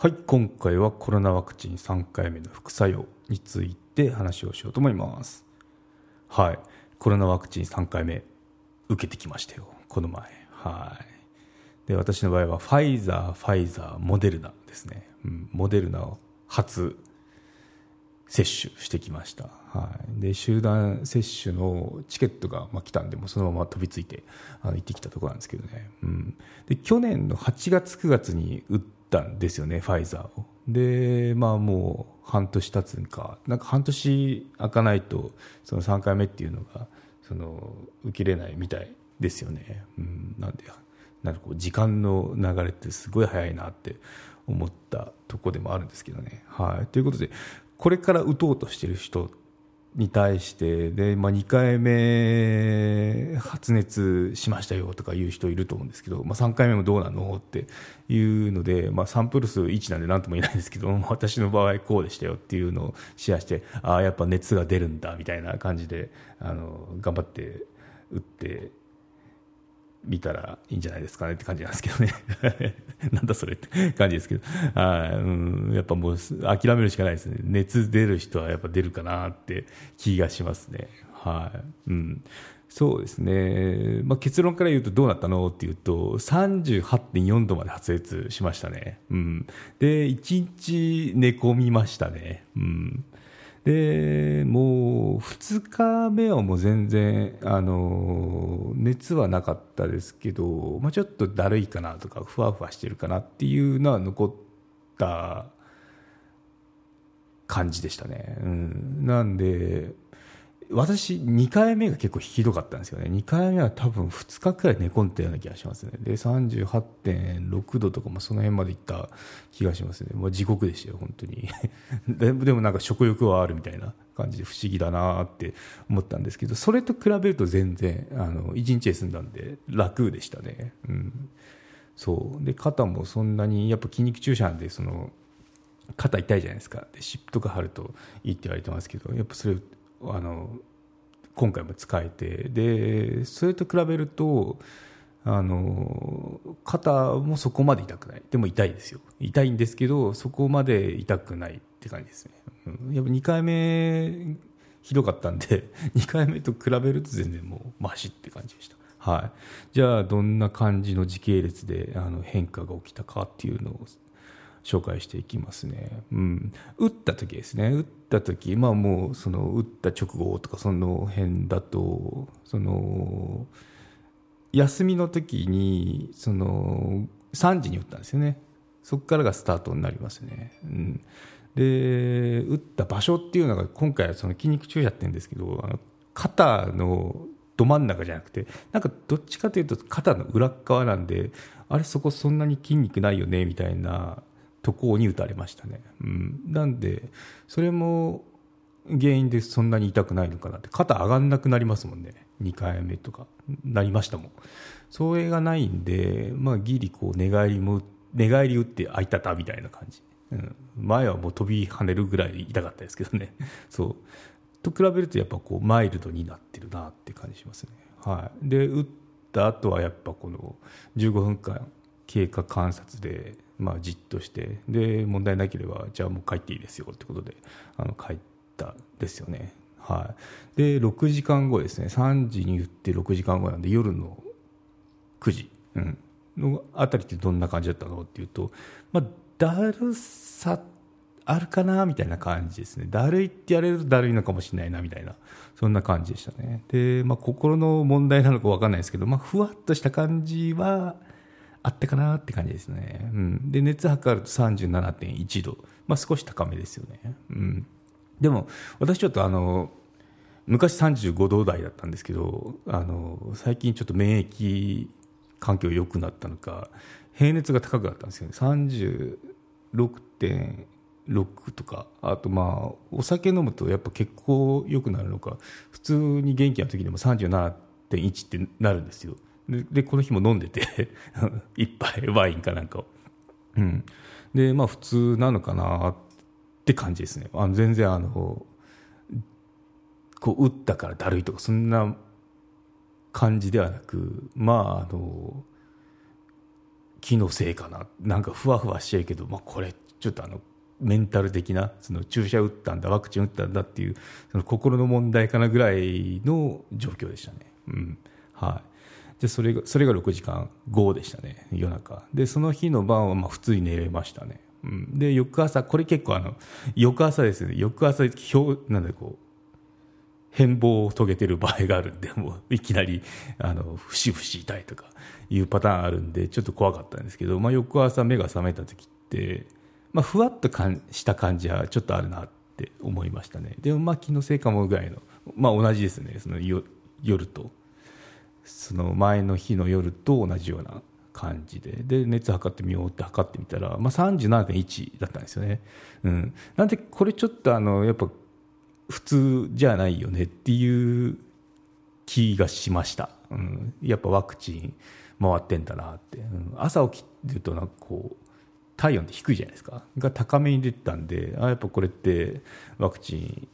はい、今回はコロナワクチン3回目の副作用について話をしようと思います。はい、コロナワクチン3回目受けてきましたよ、この前。はい。で、私の場合はファイザー、ファイザー、モデルナですね。うん、モデルナを初接種してきました。はい。で、集団接種のチケットが、まあ、来たんで、もそのまま飛びついてあの行ってきたところなんですけどね。うん。で、去年の8月、9月に打ったんですよね、ファイザーを。で、まあもう半年経つんか、なんか半年空かないと、その3回目っていうのが、その、受けれないみたいですよね。うん。なんで、なんかこう、時間の流れってすごい早いなって思ったとこでもあるんですけどね。はい。ということで、これから打とうとしてる人に対してで、まあ、2回目発熱しましたよとか言う人いると思うんですけど、まあ、3回目もどうなのっていうので、まあ、サンプル数1なんで何とも言えないですけど私の場合こうでしたよっていうのをシェアしてああやっぱ熱が出るんだみたいな感じであの頑張って打って見たらいいんじゃないですかねって感じなんですけどね。なんだそれって感じですけど。あ、うん、やっぱもう諦めるしかないですね。熱出る人はやっぱ出るかなって気がしますね。はい、うん、そうですね、まあ、結論から言うとどうなったのっていうと38.4度まで発熱しましたね、うん、で1日寝込みましたね、うん。でもう2日目はもう全然あの熱はなかったですけど、まあ、ちょっとだるいかなとかふわふわしてるかなっていうのは残った感じでしたね、うん、なんで私2回目が結構ひどかったんですよね。2回目は多分2日くらい寝込んだような気がしますね。で38.6度とかもその辺までいった気がしますね、まあ、地獄でしたよ本当に。でもなんか食欲はあるみたいな感じで不思議だなって思ったんですけどそれと比べると全然あの1日で済んだんで楽でしたね。うん。そう。で肩もそんなにやっぱ筋肉注射なんでその肩痛いじゃないですか。で湿布とか貼るといいって言われてますけどやっぱそれあの今回も使えて。でそれと比べるとあの肩もそこまで痛くない。でも痛いですよ。痛いんですけどそこまで痛くないって感じですね、うん、やっぱ2回目ひどかったんで 2回目と比べると全然もうマシって感じでした。はい、じゃあどんな感じの時系列であの変化が起きたかっていうのを紹介していきますね。うん。打った時ですね。打った時、まあもう、その、打った直後とかその辺だと、その、休みの時に、その、3時に打ったんですよね。そこからがスタートになりますね。うん。で、打った場所っていうのが、今回はその筋肉注射って言うんですけど、あの肩のど真ん中じゃなくて、なんかどっちかというと肩の裏側なんで、あれそこそんなに筋肉ないよね、みたいなところに打たれましたね。うん。なんで、それも原因でそんなに痛くないのかなって、肩上がんなくなりますもんね。2回目とか、なりましたもん。それがないんで、まあギリこう寝返りも、寝返り打ってあいたたみたいな感じ。うん。前はもう飛び跳ねるぐらい痛かったですけどね。そう。と比べるとやっぱこうマイルドになってるなって感じしますね。はい。で、打った後はやっぱこの15分間経過観察で、まあ、じっとしてで問題なければじゃあもう帰っていいですよってことであの帰ったですよね。はい、で6時間後ですね。3時に打って6時間後なんで夜の9時、うん、のあたりってどんな感じだったのっていうと、まあ、だるさあるかなみたいな感じですね。だるいってやれるとだるいのかもしれないなみたいなそんな感じでしたね。で、まあ、心の問題なのか分かんないですけど、まあ、ふわっとした感じはあったかなって感じですね。うん、で熱測ると37.1度、まあ、少し高めですよね。うん、でも私ちょっとあの昔35度台だったんですけどあの最近ちょっと免疫環境良くなったのか平熱が高くなったんですよね。36.6とか。あとまあお酒飲むとやっぱ結構良くなるのか普通に元気な時でも37.1ってなるんですよ。ででこの日も飲んでて 一杯ワインかなんかを、うん、でまあ普通なのかなって感じですね。あの全然あのこう打ったからだるいとかそんな感じではなくまああの気のせいかな。なんかふわふわしちゃうけど、まあ、これちょっとあのメンタル的なその注射打ったんだワクチン打ったんだっていうその心の問題かなぐらいの状況でしたね。うん。はい、でそれがそれが6時間後でしたね夜中。でその日の晩はまあ普通に寝れましたね、うん、で翌朝これ結構あの翌朝ですね。翌朝表なんでこう変貌を遂げてる場合があるんでもういきなりあの節々痛いとかいうパターンあるんでちょっと怖かったんですけど、まあ、翌朝目が覚めた時って、まあ、ふわっとかんした感じはちょっとあるなって思いましたね。でもまあ気のせいかもぐらいの、まあ、同じですね。その夜と。その前の日の夜と同じような感じで。で熱測ってみようって測ってみたら、まあ、37.1だったんですよね、うん、なんでこれちょっとあのやっぱ普通じゃないよねっていう気がしました、うん、やっぱワクチン回ってんだなって、うん、朝起きるとなんかこう体温って低いじゃないですか。が高めに出てたんであやっぱこれってワクチン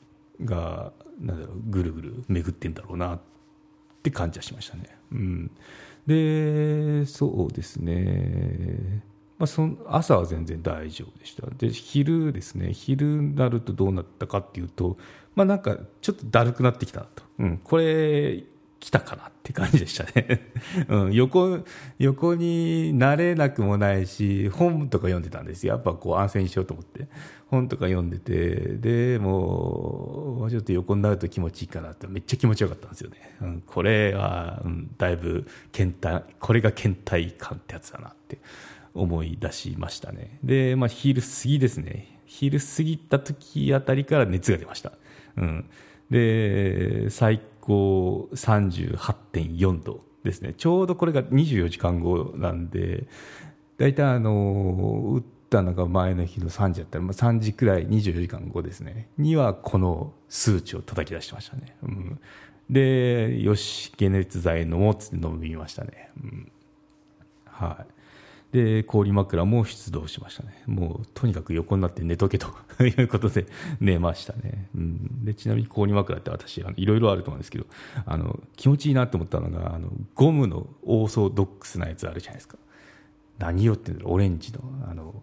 がなんだろうぐるぐる巡ってんだろうなっって感じはしましたね、うん、でそうですね。まあ、その朝は全然大丈夫でした。で昼ですね。昼になるとどうなったかっていうとまあなんかちょっとだるくなってきたなと、うん、これ来たかなって感じでしたね、うん、横横になれなくもないし本とか読んでたんですよ。やっぱこう安静にしようと思って。本とか読んでて。でもうちょっと横になると気持ちいいかなって。めっちゃ気持ちよかったんですよね、うん、これは、うん、だいぶ倦怠これが倦怠感ってやつだなって。思い出しましたね。で、まあ、昼過ぎですね。昼過ぎた時あたりから熱が出ました。うん、で最高38.4度ですね。ちょうどこれが24時間後なんで大体あの打ったのが前の日の3時だったら、まあ、3時くらい24時間後ですね。にはこの数値を叩き出してましたね、うん、でよし解熱剤飲もうっつって飲みましたね、うん、はい。で氷枕も出動しましたね。もうとにかく横になって寝とけと いうことで寝ましたね、うん、でちなみに氷枕って私いろいろあると思うんですけどあの気持ちいいなと思ったのがあのゴムのオーソドックスなやつあるじゃないですか。何色って言うのオレンジのあの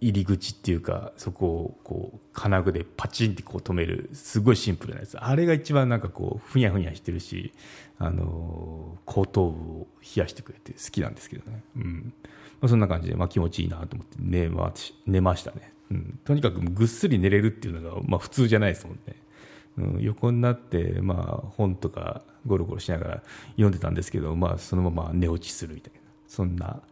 入り口っていうかそこをこう金具でパチンってこう止めるすごいシンプルなやつ。あれが一番なんかこうふにゃふにゃしてるしあの後頭部を冷やしてくれて好きなんですけどね、うん。まあ、そんな感じで、まあ、気持ちいいなと思って寝ま寝ましたね、うん、とにかくぐっすり寝れるっていうのが、まあ、普通じゃないですもんね、うん、横になって、まあ、本とかゴロゴロしながら読んでたんですけど、まあ、そのまま寝落ちするみたいなそんな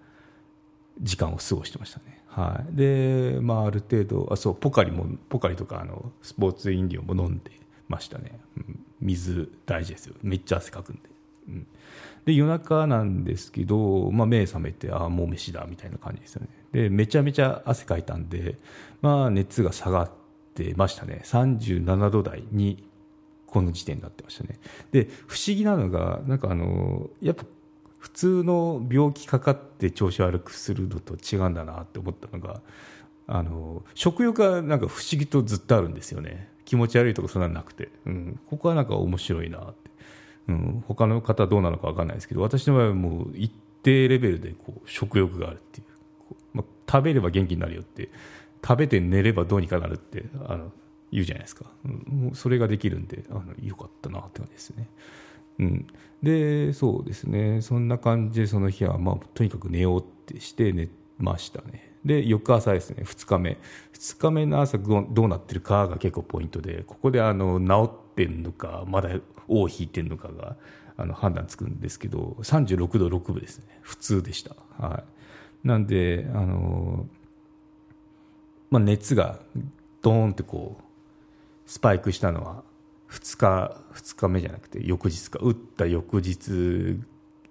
時間を過ごしてましたね。はい、で、まあ、ある程度あそうポカリもポカリとかあのスポーツ飲料も飲んでましたね、うん、水大事ですよ。めっちゃ汗かくんで、うん、で夜中なんですけど、まあ、目覚めてあもう飯だみたいな感じですよね。でめちゃめちゃ汗かいたんで、まあ、熱が下がってましたね。37度台にこの時点になってましたね。で不思議なのがなんかあのやっぱ普通の病気かかって調子悪くするのと違うんだなって思ったのがあの食欲がなんか不思議とずっとあるんですよね。気持ち悪いとかそんななくて、うん、ここはなんか面白いなって、うん、他の方どうなのか分かんないですけど私の場合はもう一定レベルでこう食欲があるっていう、まあ、食べれば元気になるよって。食べて寝ればどうにかなるってあの言うじゃないですか、うん、それができるんであのよかったなって感じですね。うん、でそうですね。そんな感じでその日は、まあ、とにかく寝ようってして寝ましたね。で翌朝ですね2日目。2日目の朝どうなってるかが結構ポイントでここであの治ってんのかまだ尾を引いてんのかがあの判断つくんですけど36度6分ですね。普通でした、はい、なんであの、まあ、熱がドーンってこうスパイクしたのは2日2日目じゃなくて翌日か打った翌日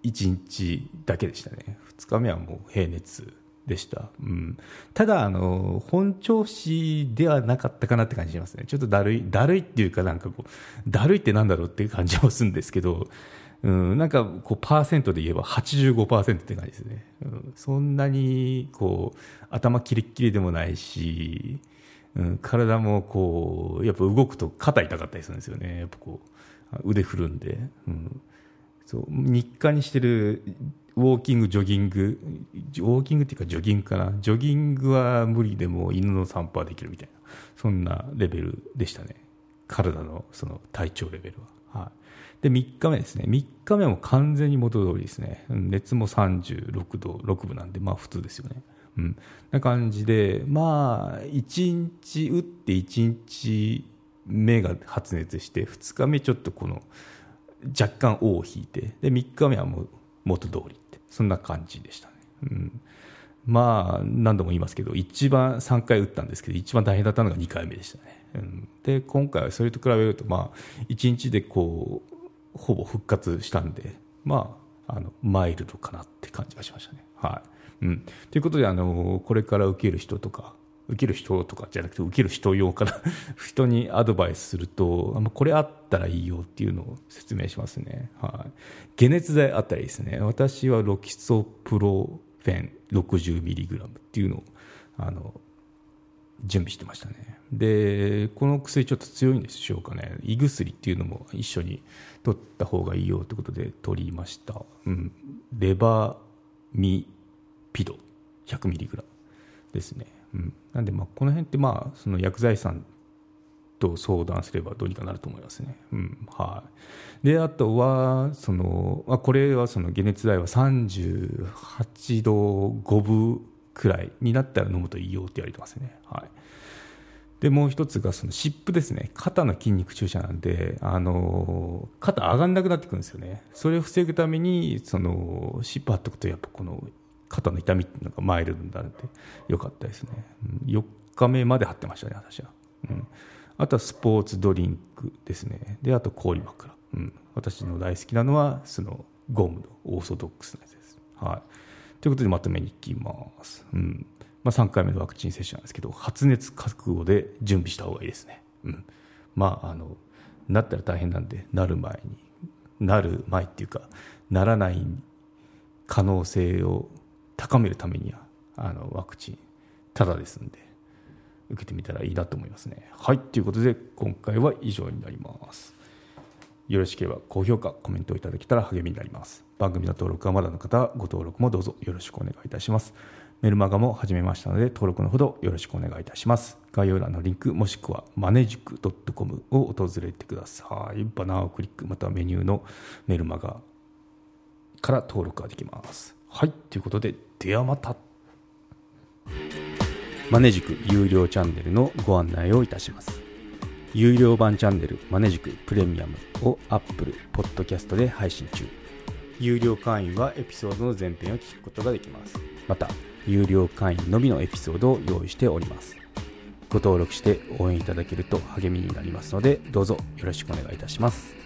1日だけでしたね2日目はもう平熱でした。うん、ただ、あの、本調子ではなかったかなって感じしますね。ちょっとだるい、だるいっていうかなんかこう、だるいってなんだろうっていう感じもするんですけど、うん、なんかこう、パーセントで言えば85%って感じですね。うん、そんなに、こう、頭キリッキリでもないし、うん、体もこう、やっぱ動くと肩痛かったりするんですよね。やっぱこう、腕振るんで。うんそう日課にしてるウォーキング、ジョギング、ウォーキングっていうかジョギングかな、ジョギングは無理でも犬の散歩はできるみたいな、そんなレベルでしたね、体のその体調レベルは。はい、で、3日目ですね、3日目も完全に元通りですね、熱も36度6分なんで、まあ普通ですよね。うん、な感じで、まあ、1日打って1日目が発熱して、2日目ちょっとこの、若干尾を引いてで3日目はもう元通りってそんな感じでしたね、うん、まあ何度も言いますけど一番3回打ったんですけど一番大変だったのが2回目でしたね、うん、で今回はそれと比べるとまあ1日でこうほぼ復活したんでまああのマイルドかなって感じがしましたね。はい、うん、ということであのこれから受ける人とか受ける人とかじゃなくて受ける人用から 人にアドバイスするとあこれあったらいいよっていうのを説明しますね、はい、解熱剤あったらいいですね。私はロキソプロフェン 60mg っていうのをあの準備してましたね。でこの薬ちょっと強いんでしょうかね。胃薬っていうのも一緒に取った方がいいよということで取りました、うん、レバミピド 100mg ですね。うん、なんでまあこの辺ってまあその薬剤師さんと相談すればどうにかなると思いますね。うん。はい、であとはその、まあ、これはその解熱剤は38度5分くらいになったら飲むといいよって言われてますね。はい。でもう一つがその湿布ですね。肩の筋肉注射なんであの肩上がんなくなってくるんですよね。それを防ぐためにその湿布貼っておくとやっぱこの肩の痛みっていうのがマイルドになるんでよかったですね、うん、4日目まで貼ってましたね私は、うん、あとはスポーツドリンクですね。であと氷枕、うん、私の大好きなのはそのゴムのオーソドックスなやつです、はい、ということでまとめにいきます、うん。まあ、3回目のワクチン接種なんですけど発熱覚悟で準備した方がいいですね、うん、まああのなったら大変なんでなる前になる前っていうかならない可能性を高めるためにはあのワクチンただですんで受けてみたらいいなと思いますね。はいということで今回は以上になります。よろしければ高評価コメントをいただけたら励みになります。番組の登録はまだの方はご登録もどうぞよろしくお願いいたします。メルマガも始めましたので登録のほどよろしくお願いいたします。概要欄のリンクもしくはマネジク .com を訪れてください。バナーをクリックまたはメニューのメルマガから登録ができます。はいということでではまた。マネジク有料チャンネルのご案内をいたします。有料版チャンネルマネジクプレミアムを Apple Podcast で配信中。有料会員はエピソードの前編を聞くことができます。また有料会員のみのエピソードを用意しております。ご登録して応援いただけると励みになりますのでどうぞよろしくお願いいたします。